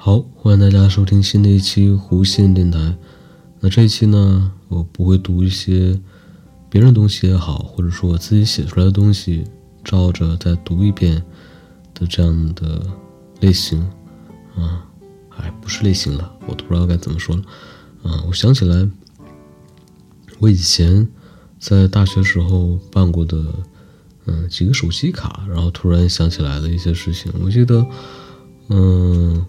好，欢迎大家收听新的一期弧线电台。那这一期呢，我不会读一些别人东西也好，或者说我自己写出来的东西，照着再读一遍的这样的类型啊，还不是类型了，我都不知道该怎么说了。啊，我想起来，我以前在大学时候办过的，嗯，几个手机卡，然后突然想起来的一些事情。我记得，嗯。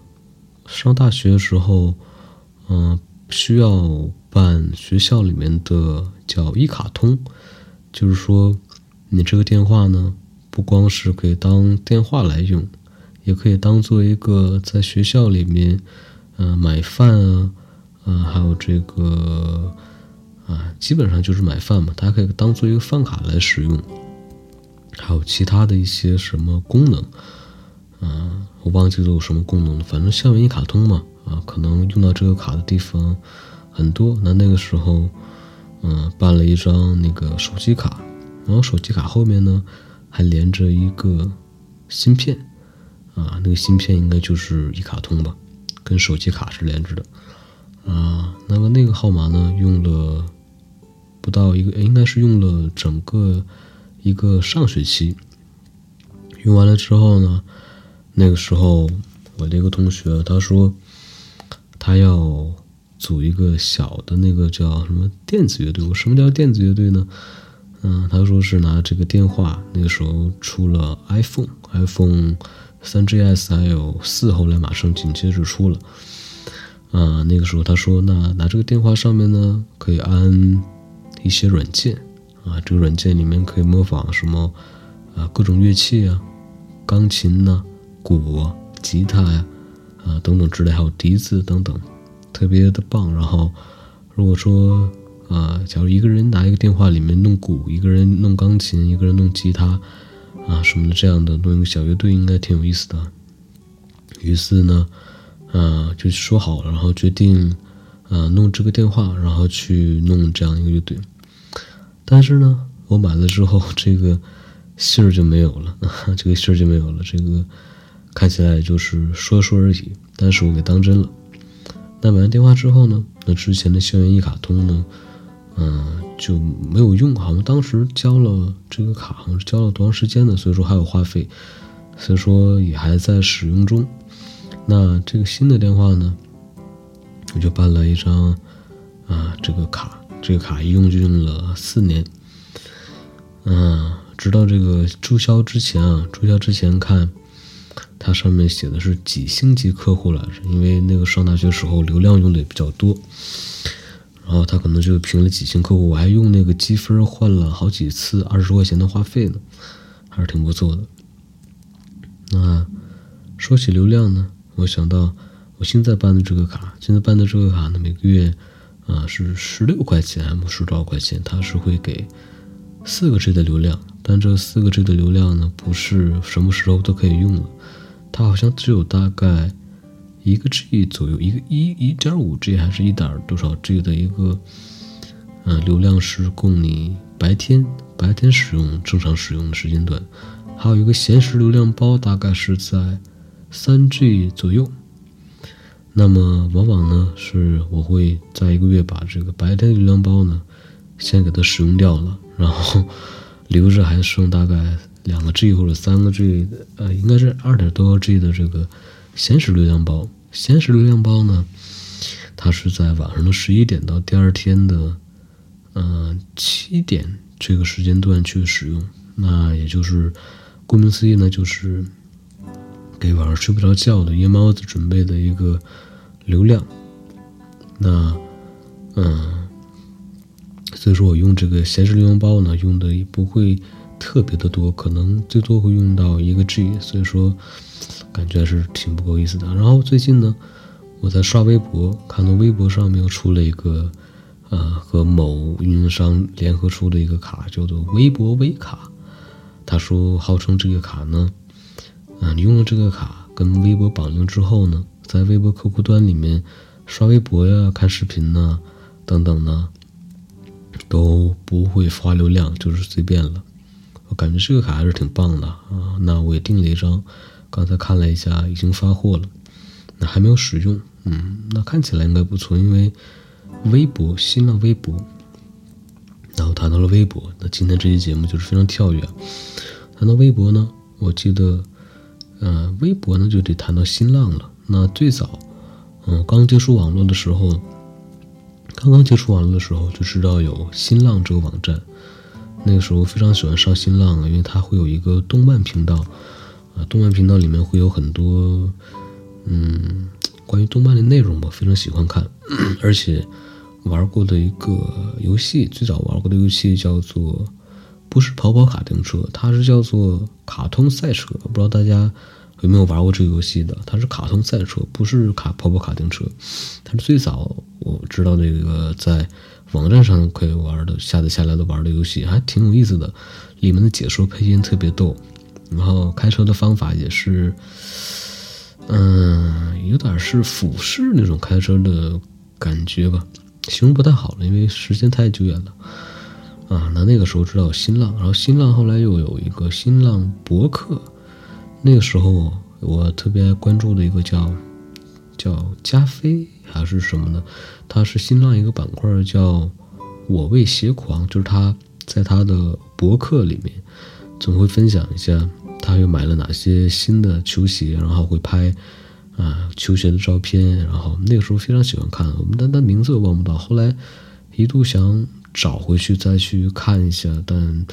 上大学的时候，嗯，需要办学校里面的叫一卡通，就是说，你这个电话呢，不光是可以当电话来用，也可以当做一个在学校里面，嗯，买饭啊，嗯，还有这个，啊，基本上就是买饭嘛，它可以当做一个饭卡来使用，还有其他的一些什么功能，嗯。我忘记了有什么功能了，反正校园一卡通嘛，啊，可能用到这个卡的地方很多。那那个时候，嗯，办了一张那个手机卡，然后手机卡后面呢还连着一个芯片，啊，那个芯片应该就是一卡通吧，跟手机卡是连着的，啊，那么那个号码呢用了不到一个，应该是用了整个一个上学期，用完了之后呢。那个时候，我的一个同学他说，他要组一个小的那个叫什么电子乐队。我什么叫电子乐队呢？嗯，他说是拿这个电话。那个时候出了 iPhone，iPhone 三 GS 还有四，后来马上紧接着出了。啊，那个时候他说，那拿这个电话上面呢，可以安一些软件啊，这个软件里面可以模仿什么啊，各种乐器啊，钢琴呐。鼓、吉他呀，啊等等之类，还有笛子等等，特别的棒。然后，如果说啊，假如一个人拿一个电话里面弄鼓，一个人弄钢琴，一个人弄吉他，啊什么的这样的弄一个小乐队，应该挺有意思的。于是呢，啊就说好了，然后决定啊弄这个电话，然后去弄这样一个乐队。但是呢，我买了之后，这个信儿就没有了，这个信儿就没有了，这个。看起来就是说说而已，但是我给当真了。那买完电话之后呢？那之前的校园一卡通呢？嗯，就没有用。好像当时交了这个卡，好像是交了多长时间的，所以说还有话费，所以说也还在使用中。那这个新的电话呢？我就办了一张啊，这个卡，这个卡一用就用了四年。嗯，直到这个注销之前啊，注销之前看。它上面写的是几星级客户来着？因为那个上大学时候流量用的也比较多，然后他可能就评了几星客户。我还用那个积分换了好几次二十块钱的话费呢，还是挺不错的。那说起流量呢，我想到我现在办的这个卡，现在办的这个卡呢，每个月啊是十六块钱，还是多少块钱？它是会给四个 G 的流量，但这四个 G 的流量呢，不是什么时候都可以用的。它好像只有大概一个 G 左右，一个一一点五 G 还是一点多少 G 的一个，嗯，流量是供你白天白天使用正常使用的时间段，还有一个闲时流量包，大概是在三 G 左右。那么往往呢，是我会在一个月把这个白天流量包呢，先给它使用掉了，然后留着还剩大概。两个 G 或者三个 G，呃，应该是二点多 G 的这个闲时流量包。闲时流量包呢，它是在晚上的十一点到第二天的，嗯，七点这个时间段去使用。那也就是，顾名思义呢，就是给晚上睡不着觉的夜猫子准备的一个流量。那，嗯，所以说我用这个闲时流量包呢，用的也不会。特别的多，可能最多会用到一个 G，所以说感觉还是挺不够意思的。然后最近呢，我在刷微博，看到微博上面又出了一个，呃，和某运营商联合出的一个卡，叫做微博微卡。他说，号称这个卡呢，嗯，你用了这个卡跟微博绑定之后呢，在微博客户端里面刷微博呀、看视频呐等等呢，都不会花流量，就是随便了。我感觉这个卡还是挺棒的啊，那我也订了一张，刚才看了一下，已经发货了。那还没有使用，嗯，那看起来应该不错，因为微博，新浪微博，然后谈到了微博，那今天这期节目就是非常跳跃。谈到微博呢，我记得，呃，微博呢就得谈到新浪了。那最早，嗯，刚接触网络的时候，刚刚接触网络的时候就知道有新浪这个网站。那个时候非常喜欢上新浪，因为它会有一个动漫频道，啊，动漫频道里面会有很多，嗯，关于动漫的内容吧，非常喜欢看。而且玩过的一个游戏，最早玩过的游戏叫做，不是跑跑卡丁车，它是叫做卡通赛车。不知道大家有没有玩过这个游戏的？它是卡通赛车，不是卡跑跑卡丁车。它是最早我知道这个在。网站上可以玩的，下载下来的玩的游戏还挺有意思的，里面的解说配音特别逗，然后开车的方法也是，嗯，有点是俯视那种开车的感觉吧，形容不太好了，因为时间太久远了。啊，那那个时候知道新浪，然后新浪后来又有一个新浪博客，那个时候我特别关注的一个叫叫加菲。还是什么呢？他是新浪一个板块，叫“我为鞋狂”，就是他在他的博客里面总会分享一下他又买了哪些新的球鞋，然后会拍啊球鞋的照片。然后那个时候非常喜欢看，我们但但名字都忘不到。后来一度想找回去再去看一下，但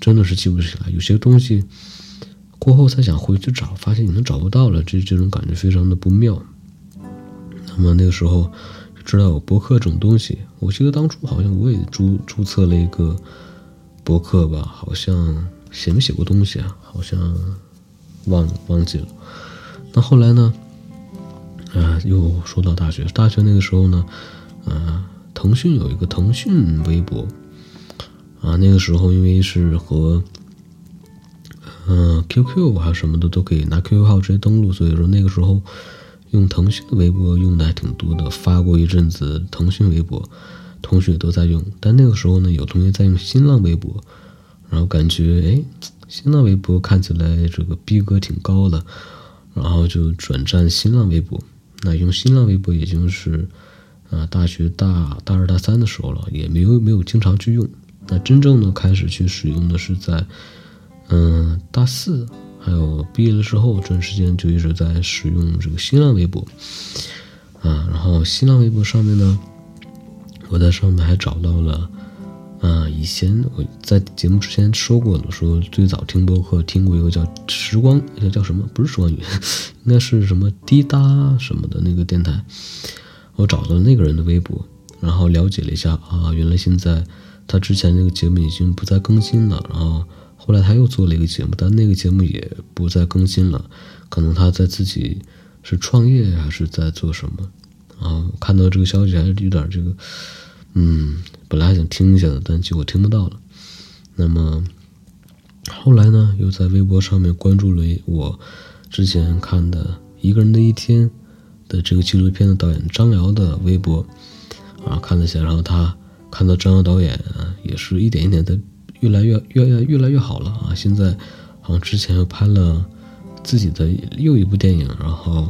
真的是记不起来。有些东西过后再想回去找，发现已经找不到了，这这种感觉非常的不妙。那么那个时候知道有博客这种东西，我记得当初好像我也注注册了一个博客吧，好像写没写过东西啊？好像忘忘记了。那后来呢？啊，又说到大学，大学那个时候呢，啊，腾讯有一个腾讯微博，啊，那个时候因为是和嗯 QQ 还是什么的都可以拿 QQ 号直接登录，所以说那个时候。用腾讯的微博用的还挺多的，发过一阵子腾讯微博，同学都在用。但那个时候呢，有同学在用新浪微博，然后感觉哎，新浪微博看起来这个逼格挺高的，然后就转战新浪微博。那用新浪微博已经是啊大学大大二大三的时候了，也没有没有经常去用。那真正的开始去使用的是在嗯大四。还有毕业了之后，这段时间就一直在使用这个新浪微博，啊，然后新浪微博上面呢，我在上面还找到了，啊，以前我在节目之前说过的，说最早听播客听过一个叫时光，叫叫什么？不是时光雨，应该是什么滴答什么的那个电台，我找到那个人的微博，然后了解了一下，啊，原来现在他之前那个节目已经不再更新了，然后。后来他又做了一个节目，但那个节目也不再更新了，可能他在自己是创业还是在做什么啊？看到这个消息还是有点这个，嗯，本来还想听一下的，但结果听不到了。那么后来呢，又在微博上面关注了我之前看的《一个人的一天》的这个纪录片的导演张瑶的微博啊，看了一下，然后他看到张瑶导演啊，也是一点一点的。越来越越越越来越好了啊！现在好像之前又拍了自己的又一部电影，然后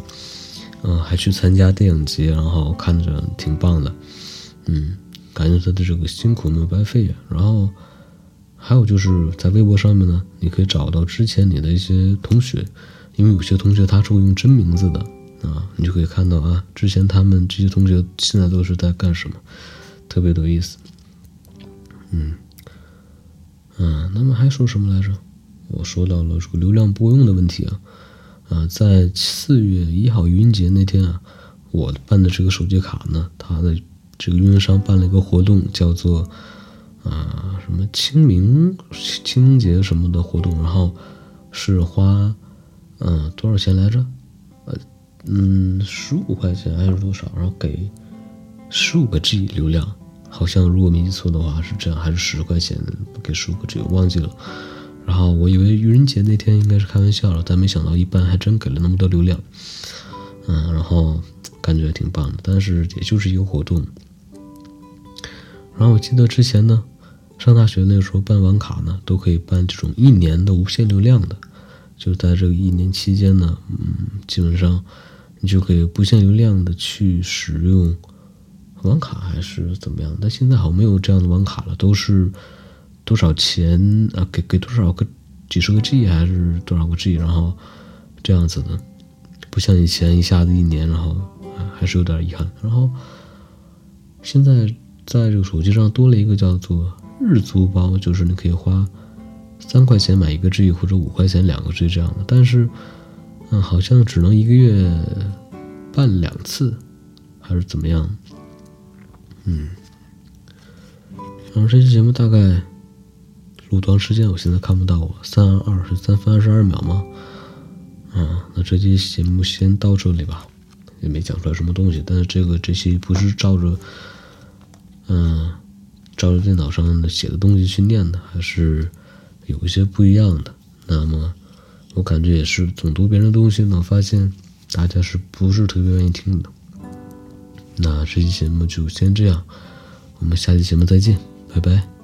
嗯，还去参加电影节，然后看着挺棒的，嗯，感觉他的这个辛苦没有白费。然后还有就是在微博上面呢，你可以找到之前你的一些同学，因为有些同学他是会用真名字的啊，你就可以看到啊，之前他们这些同学现在都是在干什么，特别有意思，嗯。嗯，那么还说什么来着？我说到了这个流量不够用的问题啊，啊，在四月一号愚人节那天啊，我办的这个手机卡呢，它的这个运营商办了一个活动，叫做啊什么清明清明节什么的活动，然后是花嗯多少钱来着？呃嗯十五块钱还是多少？然后给十五个 G 流量。好像如果没记错的话是这样，还是十块钱给十五个 G，忘记了。然后我以为愚人节那天应该是开玩笑了，但没想到一般还真给了那么多流量。嗯，然后感觉挺棒的，但是也就是一个活动。然后我记得之前呢，上大学那个时候办网卡呢，都可以办这种一年的无限流量的，就在这个一年期间呢，嗯，基本上你就可以不限流量的去使用网卡还是怎么样？但现在好像没有这样的网卡了，都是多少钱啊？给给多少个几十个 G 还是多少个 G？然后这样子的，不像以前一下子一年，然后还是有点遗憾。然后现在在这个手机上多了一个叫做日租包，就是你可以花三块钱买一个 G 或者五块钱两个 G 这样的，但是嗯，好像只能一个月办两次，还是怎么样？嗯，然后这期节目大概录多长时间？我现在看不到，我三二是三分二十二秒吗？嗯，那这期节目先到这里吧，也没讲出来什么东西。但是这个这期不是照着，嗯，照着电脑上的写的东西去念的，还是有一些不一样的。那么我感觉也是总读别人的东西呢，发现大家是不是特别愿意听的？那这期节目就先这样，我们下期节目再见，拜拜。